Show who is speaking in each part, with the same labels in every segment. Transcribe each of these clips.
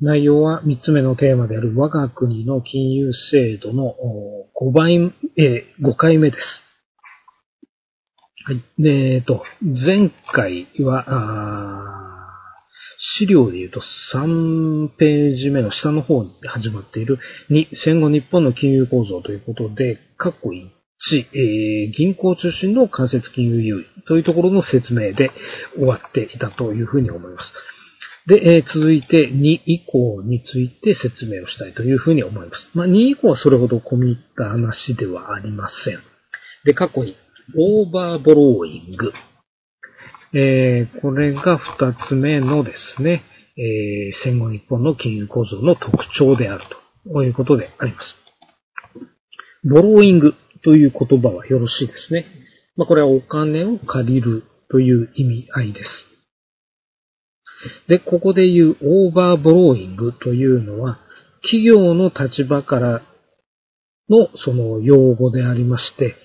Speaker 1: 内容は3つ目のテーマである我が国の金融制度の5倍、えー、5回目です。はい。で、えっと、前回は、資料で言うと3ページ目の下の方に始まっている2、戦後日本の金融構造ということで、括弧1、えー、銀行中心の間接金融優位というところの説明で終わっていたというふうに思います。で、え、続いて2以降について説明をしたいというふうに思います。まあ、2以降はそれほど込み入った話ではありません。で、過去に、オーバーボローイング。えー、これが2つ目のですね、えー、戦後日本の金融構造の特徴であるということであります。ボローイングという言葉はよろしいですね。まあ、これはお金を借りるという意味合いです。で、ここで言うオーバーボローイングというのは、企業の立場からのその用語でありまして、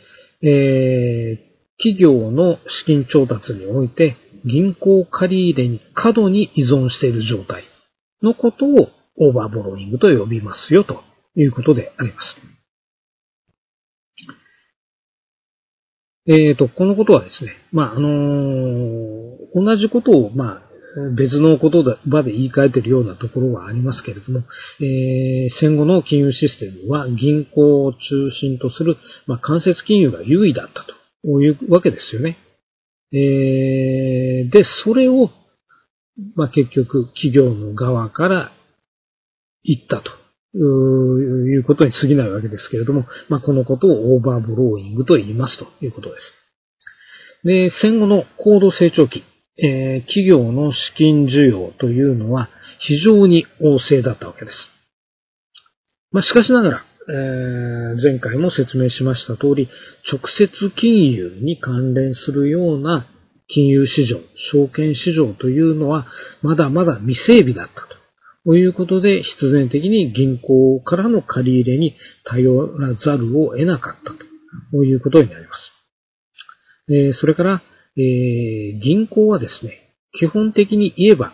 Speaker 1: えー、企業の資金調達において銀行借り入れに過度に依存している状態のことをオーバーボローイングと呼びますよということであります。えっ、ー、と、このことはですね、まあ、あのー、同じことを、まあ、別の言葉で言い換えているようなところはありますけれども、えー、戦後の金融システムは銀行を中心とする、まあ、間接金融が優位だったというわけですよね。えー、で、それを、まあ、結局企業の側から言ったということに過ぎないわけですけれども、まあ、このことをオーバーブローイングと言いますということです。で、戦後の高度成長期、えー、企業の資金需要というのは非常に旺盛だったわけです。まあ、しかしながら、えー、前回も説明しました通り、直接金融に関連するような金融市場、証券市場というのはまだまだ未整備だったということで、必然的に銀行からの借り入れに頼らざるを得なかったということになります。えー、それから、えー、銀行はですね、基本的に言えば、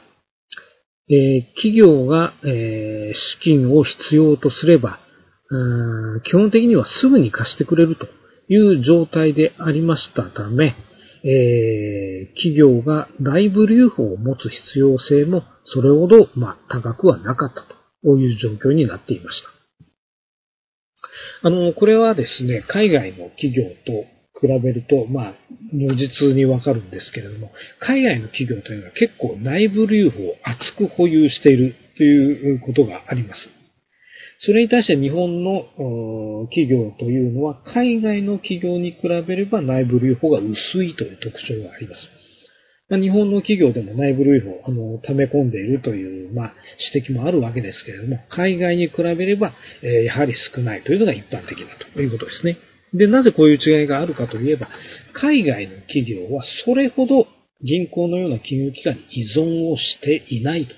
Speaker 1: えー、企業が、えー、資金を必要とすれば、基本的にはすぐに貸してくれるという状態でありましたため、えー、企業が内部留保を持つ必要性もそれほど、まあ、高くはなかったという状況になっていました。あの、これはですね、海外の企業と比べると、まあ、如実にわかるんですけれども、海外の企業というのは結構内部留保を厚く保有しているということがあります。それに対して日本の企業というのは海外の企業に比べれば内部留保が薄いという特徴があります。まあ、日本の企業でも内部留保、あの、溜め込んでいるという、まあ、指摘もあるわけですけれども、海外に比べれば、えー、やはり少ないというのが一般的だということですね。で、なぜこういう違いがあるかといえば、海外の企業はそれほど銀行のような金融機関に依存をしていないと。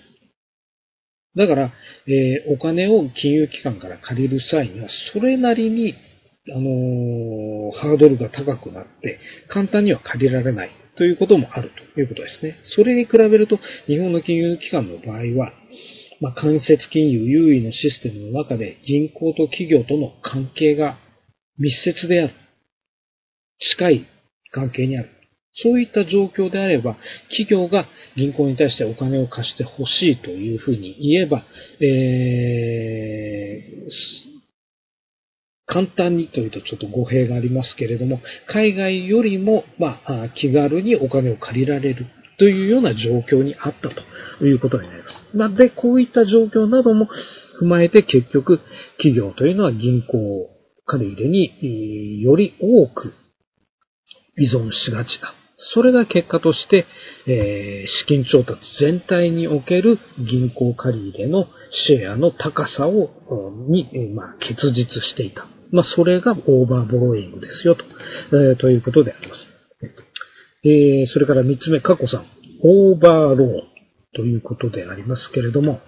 Speaker 1: だから、えー、お金を金融機関から借りる際には、それなりに、あのー、ハードルが高くなって、簡単には借りられないということもあるということですね。それに比べると、日本の金融機関の場合は、まあ、間接金融優位のシステムの中で銀行と企業との関係が密接である。近い関係にある。そういった状況であれば、企業が銀行に対してお金を貸してほしいというふうに言えば、えー、簡単にというとちょっと語弊がありますけれども、海外よりも、まあ、気軽にお金を借りられるというような状況にあったということになります。まあ、で、こういった状況なども踏まえて結局、企業というのは銀行借り入れにより多く依存しがちだ。それが結果として、え、資金調達全体における銀行借り入れのシェアの高さを、に、まあ、結実していた。まあ、それがオーバーボローイングですよ、と、えー、ということであります。えー、それから三つ目、過去さん。オーバーローンということでありますけれども、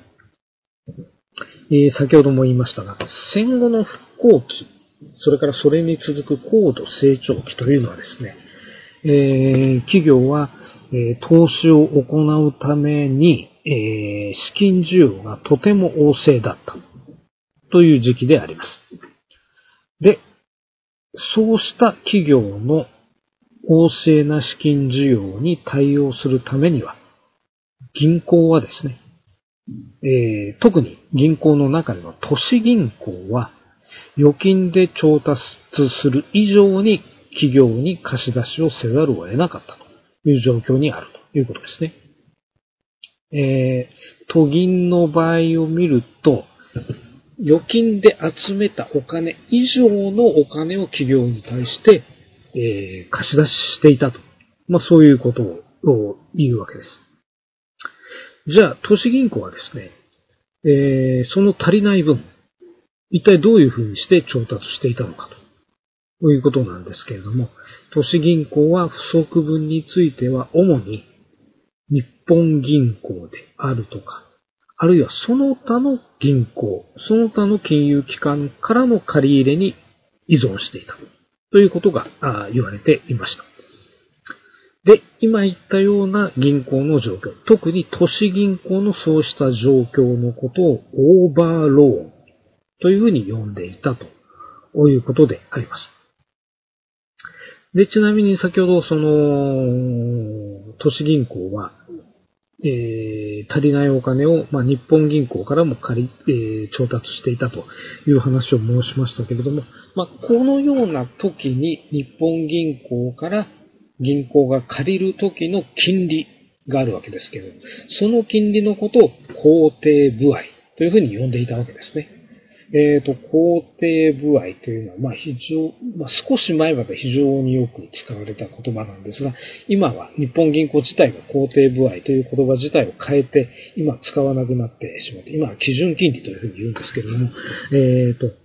Speaker 1: えー、先ほども言いましたが、戦後の復興期それからそれに続く高度成長期というのはですね、えー、企業は、えー、投資を行うために、えー、資金需要がとても旺盛だったという時期であります。で、そうした企業の旺盛な資金需要に対応するためには、銀行はですね、えー、特に銀行の中では都市銀行は預金で調達する以上に企業に貸し出しをせざるを得なかったという状況にあるということですね。えー、都銀の場合を見ると、預金で集めたお金以上のお金を企業に対して、えー、貸し出ししていたと。まあそういうことを言うわけです。じゃあ、都市銀行はですね、えー、その足りない分、一体どういうふうにして調達していたのかということなんですけれども、都市銀行は不足分については主に日本銀行であるとか、あるいはその他の銀行、その他の金融機関からの借り入れに依存していたということが言われていました。で、今言ったような銀行の状況、特に都市銀行のそうした状況のことをオーバーローンというふうに呼んでいたということであります。で、ちなみに先ほどその、都市銀行は、えー、足りないお金を、まあ、日本銀行からも借り、えー、調達していたという話を申しましたけれども、まあ、このような時に日本銀行から銀行が借りる時の金利があるわけですけど、その金利のことを肯定部合というふうに呼んでいたわけですね。えっ、ー、と、肯定部合というのは、まあ非常、まあ少し前まで非常によく使われた言葉なんですが、今は日本銀行自体が肯定部合という言葉自体を変えて、今使わなくなってしまって、今は基準金利というふうに言うんですけれども、えっ、ー、と、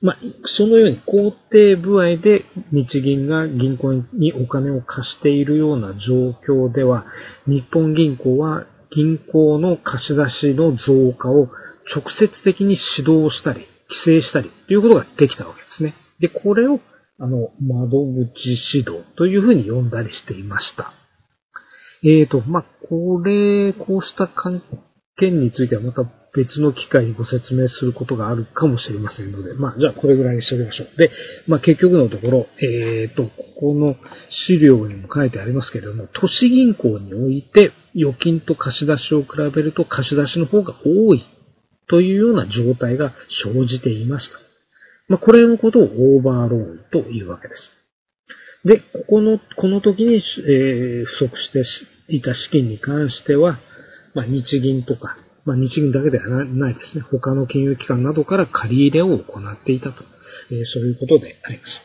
Speaker 1: まあ、そのように肯定部合で日銀が銀行にお金を貸しているような状況では、日本銀行は銀行の貸し出しの増加を直接的に指導したり、規制したりということができたわけですね。で、これを、あの、窓口指導というふうに呼んだりしていました。えーと、まあ、これ、こうした関件についてはまた別の機会にご説明することがあるかもしれませんので、まあ、じゃあこれぐらいにしておきましょう。で、まあ、結局のところ、えっ、ー、と、ここの資料にも書いてありますけれども、都市銀行において預金と貸し出しを比べると貸し出しの方が多いというような状態が生じていました。まあ、これのことをオーバーローンというわけです。で、ここの、この時に、えー、不足していた資金に関しては、まあ、日銀とか、まあ、日銀だけではないですね。他の金融機関などから借り入れを行っていたと。えー、そういうことであります。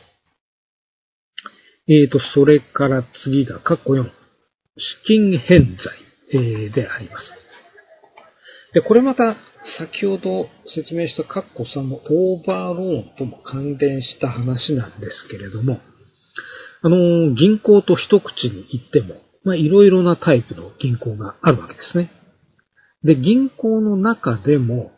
Speaker 1: えーと、それから次が、括弧4。資金返済、えー、であります。で、これまた、先ほど説明した括弧3のオーバーローンとも関連した話なんですけれども、あの、銀行と一口に言っても、まあ、いろいろなタイプの銀行があるわけですね。で、銀行の中でも、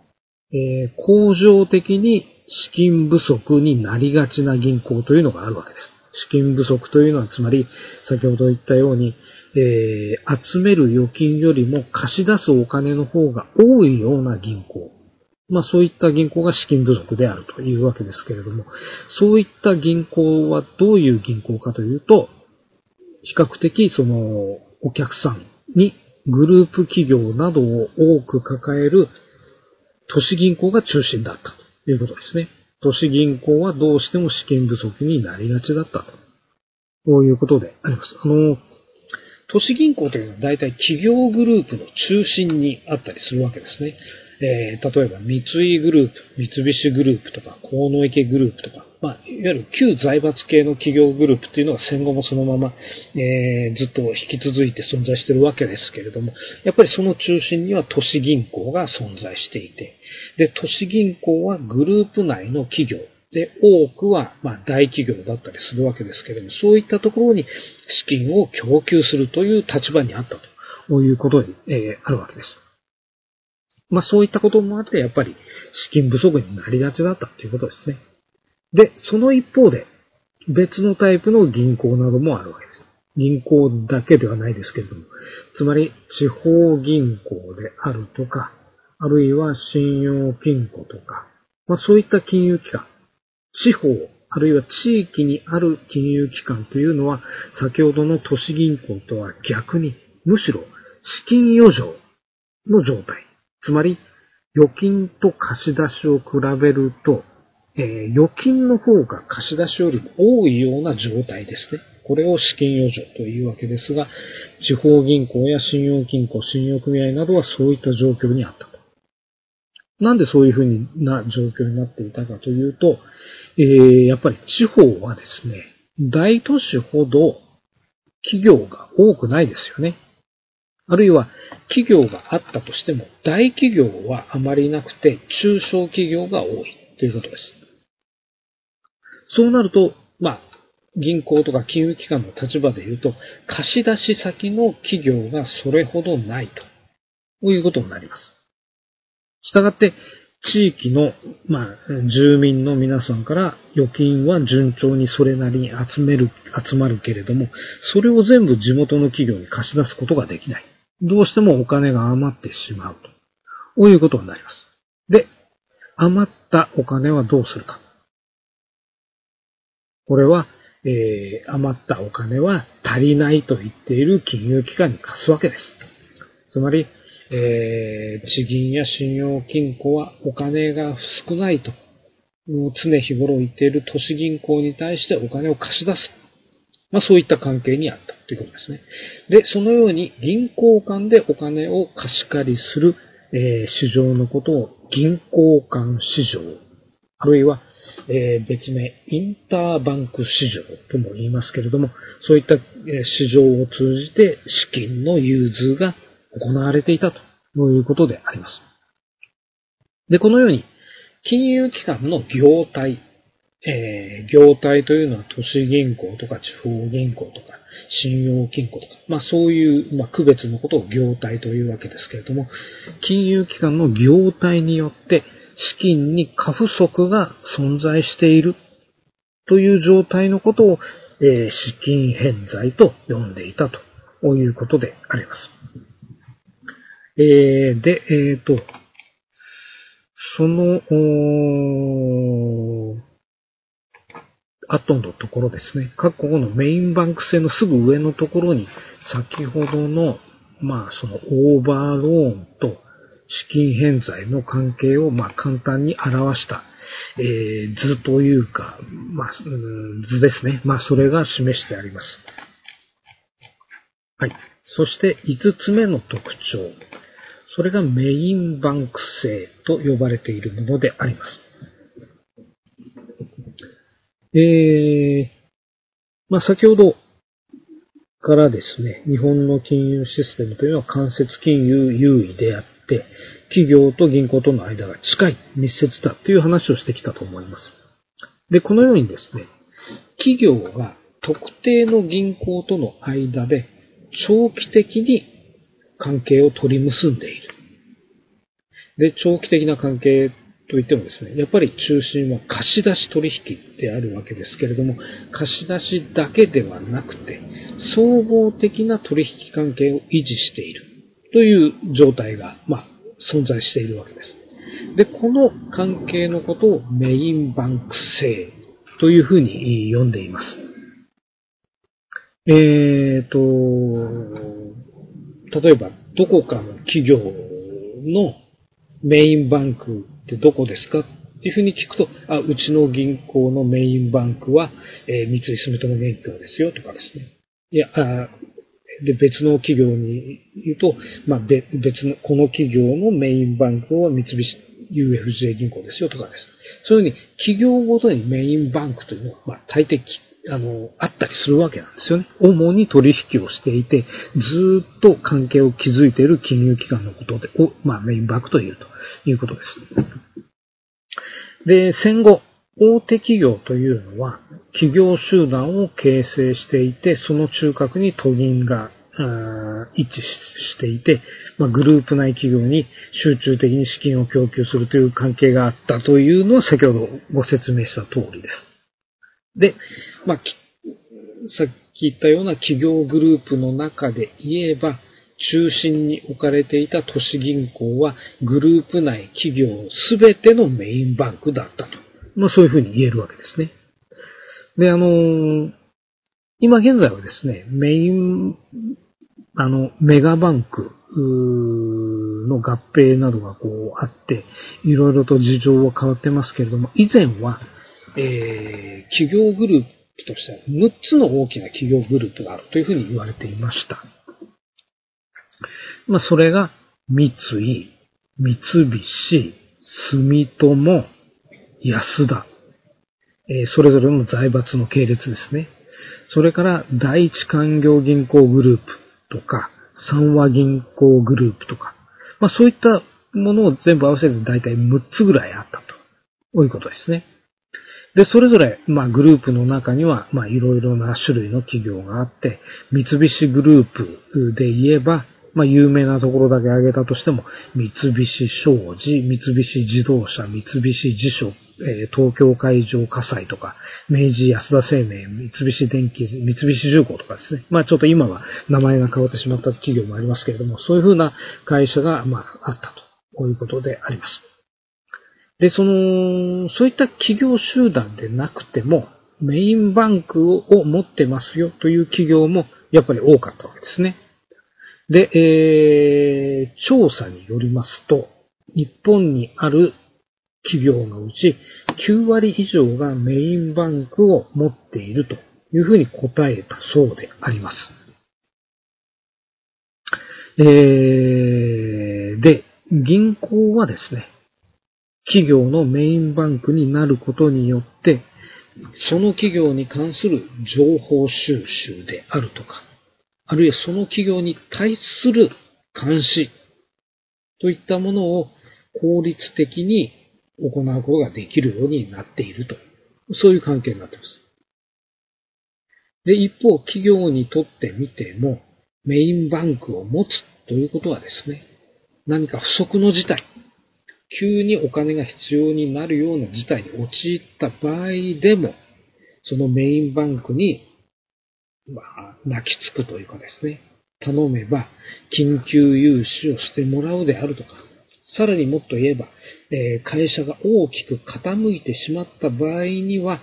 Speaker 1: えー、恒常的に資金不足になりがちな銀行というのがあるわけです。資金不足というのは、つまり、先ほど言ったように、えー、集める預金よりも貸し出すお金の方が多いような銀行。まあそういった銀行が資金不足であるというわけですけれども、そういった銀行はどういう銀行かというと、比較的そのお客さんにグループ企業などを多く抱える都市銀行が中心だったということですね。都市銀行はどうしても資金不足になりがちだったと。こういうことであります。あの、都市銀行というのは大体企業グループの中心にあったりするわけですね。えー、例えば三井グループ、三菱グループとか、河野池グループとか、まあ、いわゆる旧財閥系の企業グループっていうのは戦後もそのまま、えー、ずっと引き続いて存在しているわけですけれども、やっぱりその中心には都市銀行が存在していて、で、都市銀行はグループ内の企業、で、多くは、ま大企業だったりするわけですけれども、そういったところに資金を供給するという立場にあったということに、えー、あるわけです。まあそういったこともあって、やっぱり資金不足になりがちだったということですね。で、その一方で、別のタイプの銀行などもあるわけです。銀行だけではないですけれども、つまり地方銀行であるとか、あるいは信用金庫とか、まあそういった金融機関、地方、あるいは地域にある金融機関というのは、先ほどの都市銀行とは逆に、むしろ資金余剰の状態。つまり、預金と貸し出しを比べると、えー、預金の方が貸し出しよりも多いような状態ですね。これを資金余剰というわけですが、地方銀行や信用金庫、信用組合などはそういった状況にあったと。なんでそういうふうな状況になっていたかというと、えー、やっぱり地方はですね、大都市ほど企業が多くないですよね。あるいは企業があったとしても、大企業はあまりなくて、中小企業が多いということです。そうなると、まあ、銀行とか金融機関の立場で言うと、貸し出し先の企業がそれほどないということになります。したがって、地域の、まあ、住民の皆さんから預金は順調にそれなりに集める、集まるけれども、それを全部地元の企業に貸し出すことができない。どうしてもお金が余ってしまうと。こういうことになります。で、余ったお金はどうするか。これは、えー、余ったお金は足りないと言っている金融機関に貸すわけです。つまり、えー、地銀や信用金庫はお金が少ないと、常日頃言っている都市銀行に対してお金を貸し出す。まあそういった関係にあったということですね。で、そのように銀行間でお金を貸し借りする、えー、市場のことを銀行間市場、あるいは、えー、別名インターバンク市場とも言いますけれども、そういった市場を通じて資金の融通が行われていたということであります。で、このように、金融機関の業態、えー、業態というのは都市銀行とか地方銀行とか信用金庫とか、まあそういう、まあ、区別のことを業態というわけですけれども、金融機関の業態によって資金に過不足が存在しているという状態のことを、えー、資金偏在と呼んでいたということであります。えー、で、えっ、ー、と、その、後のところですね。各国のメインバンク製のすぐ上のところに、先ほどの、まあ、そのオーバーローンと資金偏在の関係を、まあ、簡単に表した、えー、図というか、まあ、図ですね。まあ、それが示してあります。はい。そして、5つ目の特徴。それがメインバンク製と呼ばれているものであります。えー、まあ、先ほどからですね、日本の金融システムというのは間接金融優位であって、企業と銀行との間が近い、密接だという話をしてきたと思います。で、このようにですね、企業が特定の銀行との間で長期的に関係を取り結んでいる。で、長期的な関係といってもですね、やっぱり中心は貸し出し取引であるわけですけれども、貸し出しだけではなくて、総合的な取引関係を維持しているという状態が、まあ、存在しているわけです。で、この関係のことをメインバンク制というふうに呼んでいます。えっ、ー、と、例えば、どこかの企業のメインバンクってどこですか？っていうふうに聞くと、あ、うちの銀行のメインバンクは、えー、三井住友銀行ですよとかですね。いや、あで、別の企業に言うと、まあ、別の、この企業のメインバンクは三菱 UFJ 銀行ですよとかです。そういうふうに企業ごとにメインバンクというのは、まあ、大抵あの、あったりするわけなんですよね。主に取引をしていて、ずっと関係を築いている金融機関のことで、を、まあ、メインバックというということです。で、戦後、大手企業というのは、企業集団を形成していて、その中核に都銀が一致していて、まあ、グループ内企業に集中的に資金を供給するという関係があったというのは先ほどご説明した通りです。で、まあ、さっき言ったような企業グループの中で言えば、中心に置かれていた都市銀行はグループ内企業すべてのメインバンクだったと。まあそういうふうに言えるわけですね。で、あの今現在はですね、メイン、あの、メガバンクの合併などがこうあって、いろいろと事情は変わってますけれども、以前は、えー、企業グループとしては6つの大きな企業グループがあるというふうに言われていました。まあ、それが、三井、三菱、住友、安田、えー、それぞれの財閥の系列ですね。それから第一官業銀行グループとか、三和銀行グループとか、まあそういったものを全部合わせて大体6つぐらいあったと。いうことですね。で、それぞれ、まあグループの中には、まあいろいろな種類の企業があって、三菱グループで言えば、まあ、有名なところだけ挙げたとしても、三菱商事、三菱自動車、三菱地所、えー、東京海上火災とか、明治安田生命、三菱電機、三菱重工とかですね。まあちょっと今は名前が変わってしまった企業もありますけれども、そういうふうな会社が、まああったと、いうことであります。で、その、そういった企業集団でなくても、メインバンクを持ってますよという企業もやっぱり多かったわけですね。で、えー、調査によりますと、日本にある企業のうち9割以上がメインバンクを持っているというふうに答えたそうであります。えー、で、銀行はですね、企業のメインバンクになることによって、その企業に関する情報収集であるとか、あるいはその企業に対する監視といったものを効率的に行うことができるようになっていると。そういう関係になっています。で、一方、企業にとってみても、メインバンクを持つということはですね、何か不測の事態、急にお金が必要になるような事態に陥った場合でも、そのメインバンクにまあ、泣きつくというかですね、頼めば緊急融資をしてもらうであるとか、さらにもっと言えば、え、会社が大きく傾いてしまった場合には、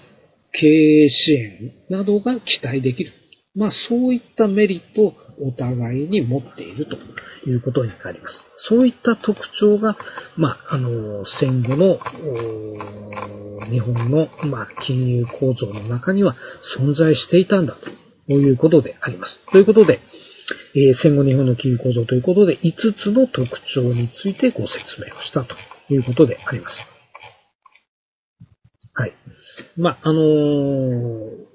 Speaker 1: 経営支援などが期待できる。まあそういったメリットをお互いに持っているということになります。そういった特徴が、まあ、あの、戦後の日本の、まあ、金融構造の中には存在していたんだということであります。ということで、え、戦後日本の金融構造ということで、5つの特徴についてご説明をしたということであります。はい。まあ、あのー、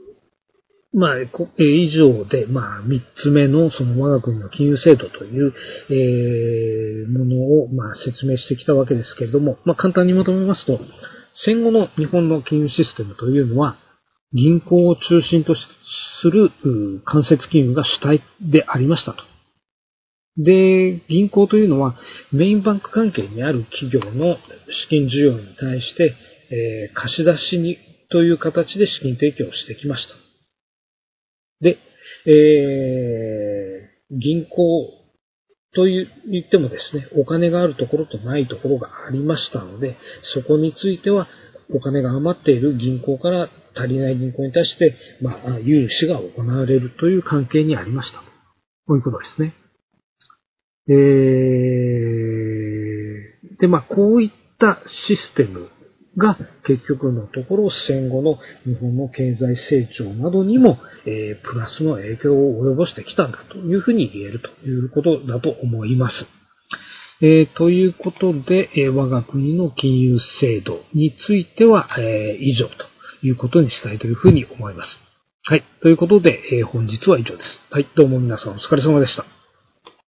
Speaker 1: まあ、以上で、まあ、3つ目の、その我が国の金融制度という、えー、ものを、まあ、説明してきたわけですけれども、まあ、簡単にまとめますと、戦後の日本の金融システムというのは、銀行を中心とする間接金融が主体でありましたと。で、銀行というのはメインバンク関係にある企業の資金需要に対して、えー、貸し出しにという形で資金提供をしてきました。で、えー、銀行と言ってもですね、お金があるところとないところがありましたので、そこについてはお金が余っている銀行から足りない銀行に対して、まあ、融資が行われるという関係にありました。こういうことですね。えー、で、まあ、こういったシステムが結局のところ戦後の日本の経済成長などにも、えー、プラスの影響を及ぼしてきたんだというふうに言えるということだと思います。えー、ということで、えー、我が国の金融制度については、えー、以上ということにしたいというふうに思います。はい。ということで、え、本日は以上です。はい。どうも皆さんお疲れ様でした。